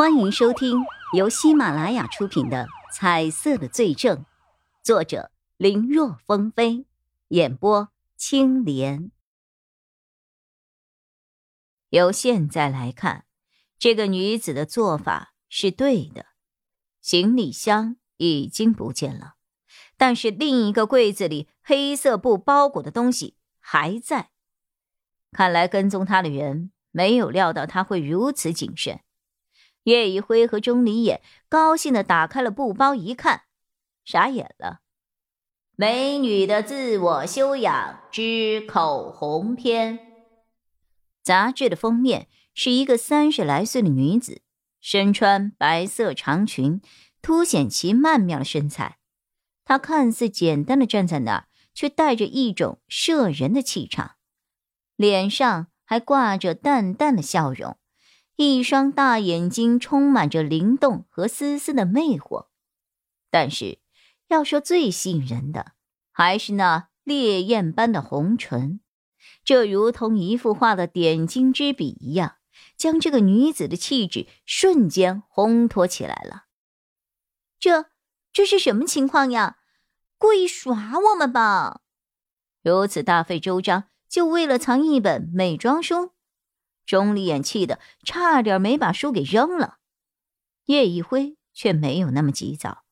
欢迎收听由喜马拉雅出品的《彩色的罪证》，作者林若风飞，演播青莲。由现在来看，这个女子的做法是对的。行李箱已经不见了，但是另一个柜子里黑色布包裹的东西还在。看来跟踪他的人没有料到他会如此谨慎。叶一辉和钟离眼高兴的打开了布包，一看，傻眼了。美女的自我修养之口红篇。杂志的封面是一个三十来岁的女子，身穿白色长裙，凸显其曼妙的身材。她看似简单的站在那儿，却带着一种摄人的气场，脸上还挂着淡淡的笑容。一双大眼睛充满着灵动和丝丝的魅惑，但是要说最吸引人的，还是那烈焰般的红唇，这如同一幅画的点睛之笔一样，将这个女子的气质瞬间烘托起来了。这这是什么情况呀？故意耍我们吧？如此大费周章，就为了藏一本美妆书？钟离眼气的差点没把书给扔了，叶一辉却没有那么急躁，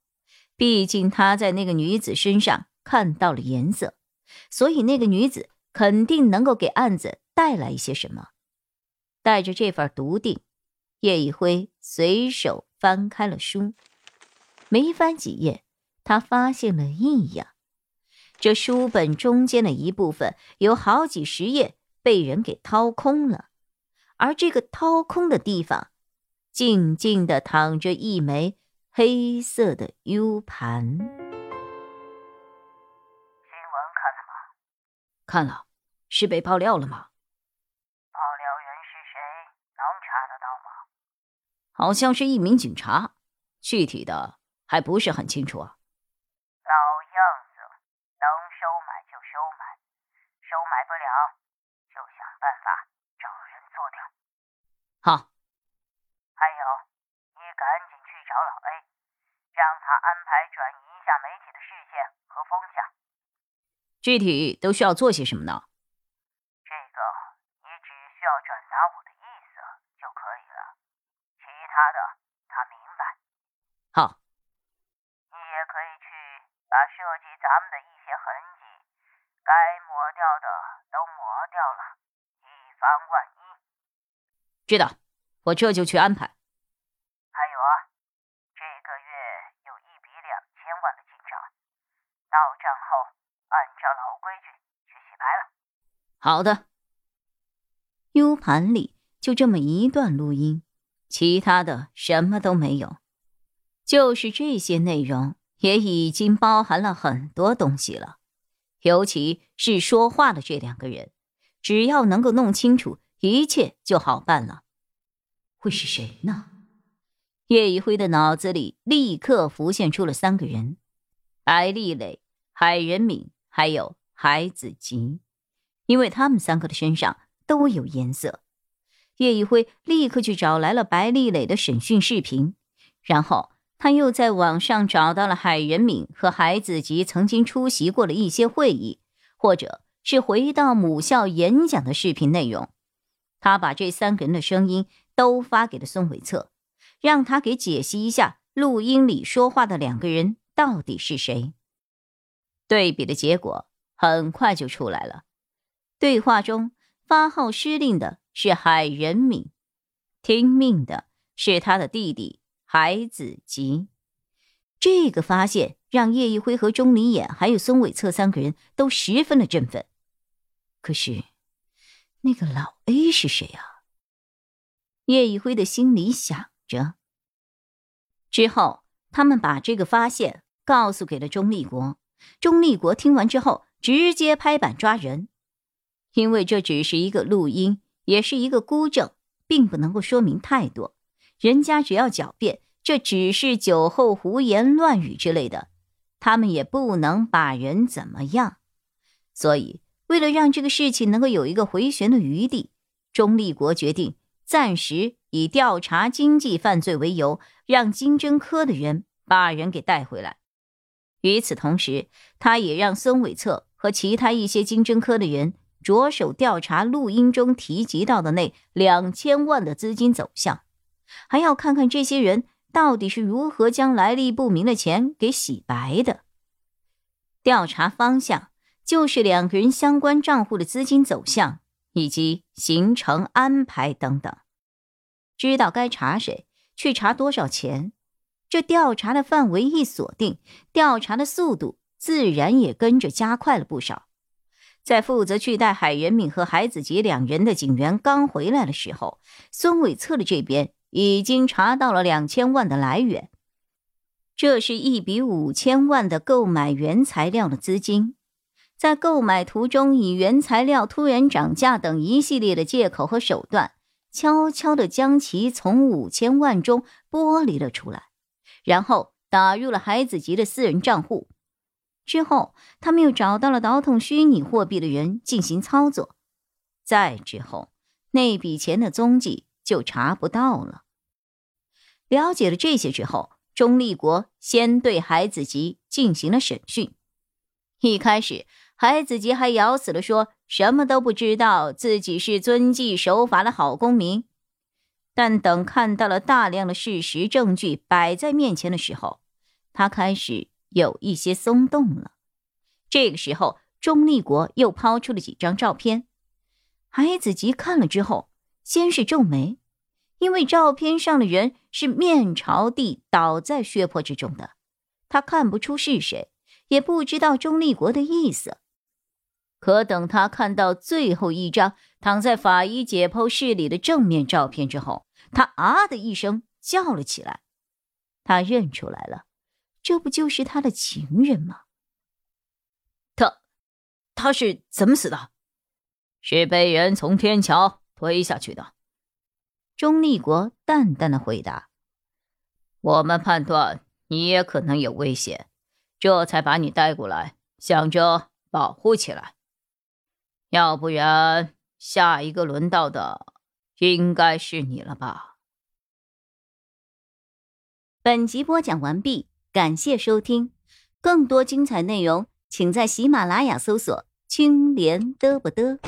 毕竟他在那个女子身上看到了颜色，所以那个女子肯定能够给案子带来一些什么。带着这份笃定，叶一辉随手翻开了书，没翻几页，他发现了异样：这书本中间的一部分有好几十页被人给掏空了。而这个掏空的地方，静静的躺着一枚黑色的 U 盘。新闻看了吗？看了，是被爆料了吗？爆料人是谁？能查得到吗？好像是一名警察，具体的还不是很清楚啊。老样子，能收买就收买，收买不了。好，还有，你赶紧去找老 A，让他安排转移一下媒体的视线和风向。具体都需要做些什么呢？这个你只需要转达我的意思就可以了，其他的他明白。好，你也可以去把涉及咱们的一些痕迹，该抹掉的都抹掉了，以防万一。知道，我这就去安排。还有啊，这个月有一笔两千万的进账，到账后按照老规矩去洗牌了。好的。U 盘里就这么一段录音，其他的什么都没有，就是这些内容也已经包含了很多东西了，尤其是说话的这两个人，只要能够弄清楚。一切就好办了，会是谁呢？叶一辉的脑子里立刻浮现出了三个人：白丽蕾、海仁敏，还有海子吉，因为他们三个的身上都有颜色。叶一辉立刻去找来了白丽蕾的审讯视频，然后他又在网上找到了海仁敏和海子吉曾经出席过的一些会议，或者是回到母校演讲的视频内容。他把这三个人的声音都发给了孙伟策，让他给解析一下录音里说话的两个人到底是谁。对比的结果很快就出来了。对话中发号施令的是海仁敏，听命的是他的弟弟海子吉。这个发现让叶一辉和钟离眼还有孙伟策三个人都十分的振奋。可是。那个老 A 是谁啊？叶一辉的心里想着。之后，他们把这个发现告诉给了钟立国。钟立国听完之后，直接拍板抓人，因为这只是一个录音，也是一个孤证，并不能够说明太多。人家只要狡辩，这只是酒后胡言乱语之类的，他们也不能把人怎么样。所以。为了让这个事情能够有一个回旋的余地，钟立国决定暂时以调查经济犯罪为由，让经侦科的人把人给带回来。与此同时，他也让孙伟策和其他一些经侦科的人着手调查录音中提及到的那两千万的资金走向，还要看看这些人到底是如何将来历不明的钱给洗白的。调查方向就是两个人相关账户的资金走向以及行程安排等等。知道该查谁，去查多少钱，这调查的范围一锁定，调查的速度自然也跟着加快了不少。在负责去带海元敏和海子杰两人的警员刚回来的时候，孙伟策的这边已经查到了两千万的来源。这是一笔五千万的购买原材料的资金，在购买途中以原材料突然涨价等一系列的借口和手段。悄悄地将其从五千万中剥离了出来，然后打入了海子吉的私人账户。之后，他们又找到了倒腾虚拟货币的人进行操作。再之后，那笔钱的踪迹就查不到了。了解了这些之后，钟立国先对海子吉进行了审讯。一开始，海子吉还咬死了说什么都不知道，自己是遵纪守法的好公民。但等看到了大量的事实证据摆在面前的时候，他开始有一些松动了。这个时候，钟立国又抛出了几张照片。海子杰看了之后，先是皱眉，因为照片上的人是面朝地倒在血泊之中的，他看不出是谁，也不知道钟立国的意思。可等他看到最后一张躺在法医解剖室里的正面照片之后，他啊的一声叫了起来。他认出来了，这不就是他的情人吗？他，他是怎么死的？是被人从天桥推下去的。钟立国淡淡的回答：“我们判断你也可能有危险，这才把你带过来，想着保护起来。”要不然，下一个轮到的应该是你了吧？本集播讲完毕，感谢收听，更多精彩内容，请在喜马拉雅搜索“青莲嘚不嘚”。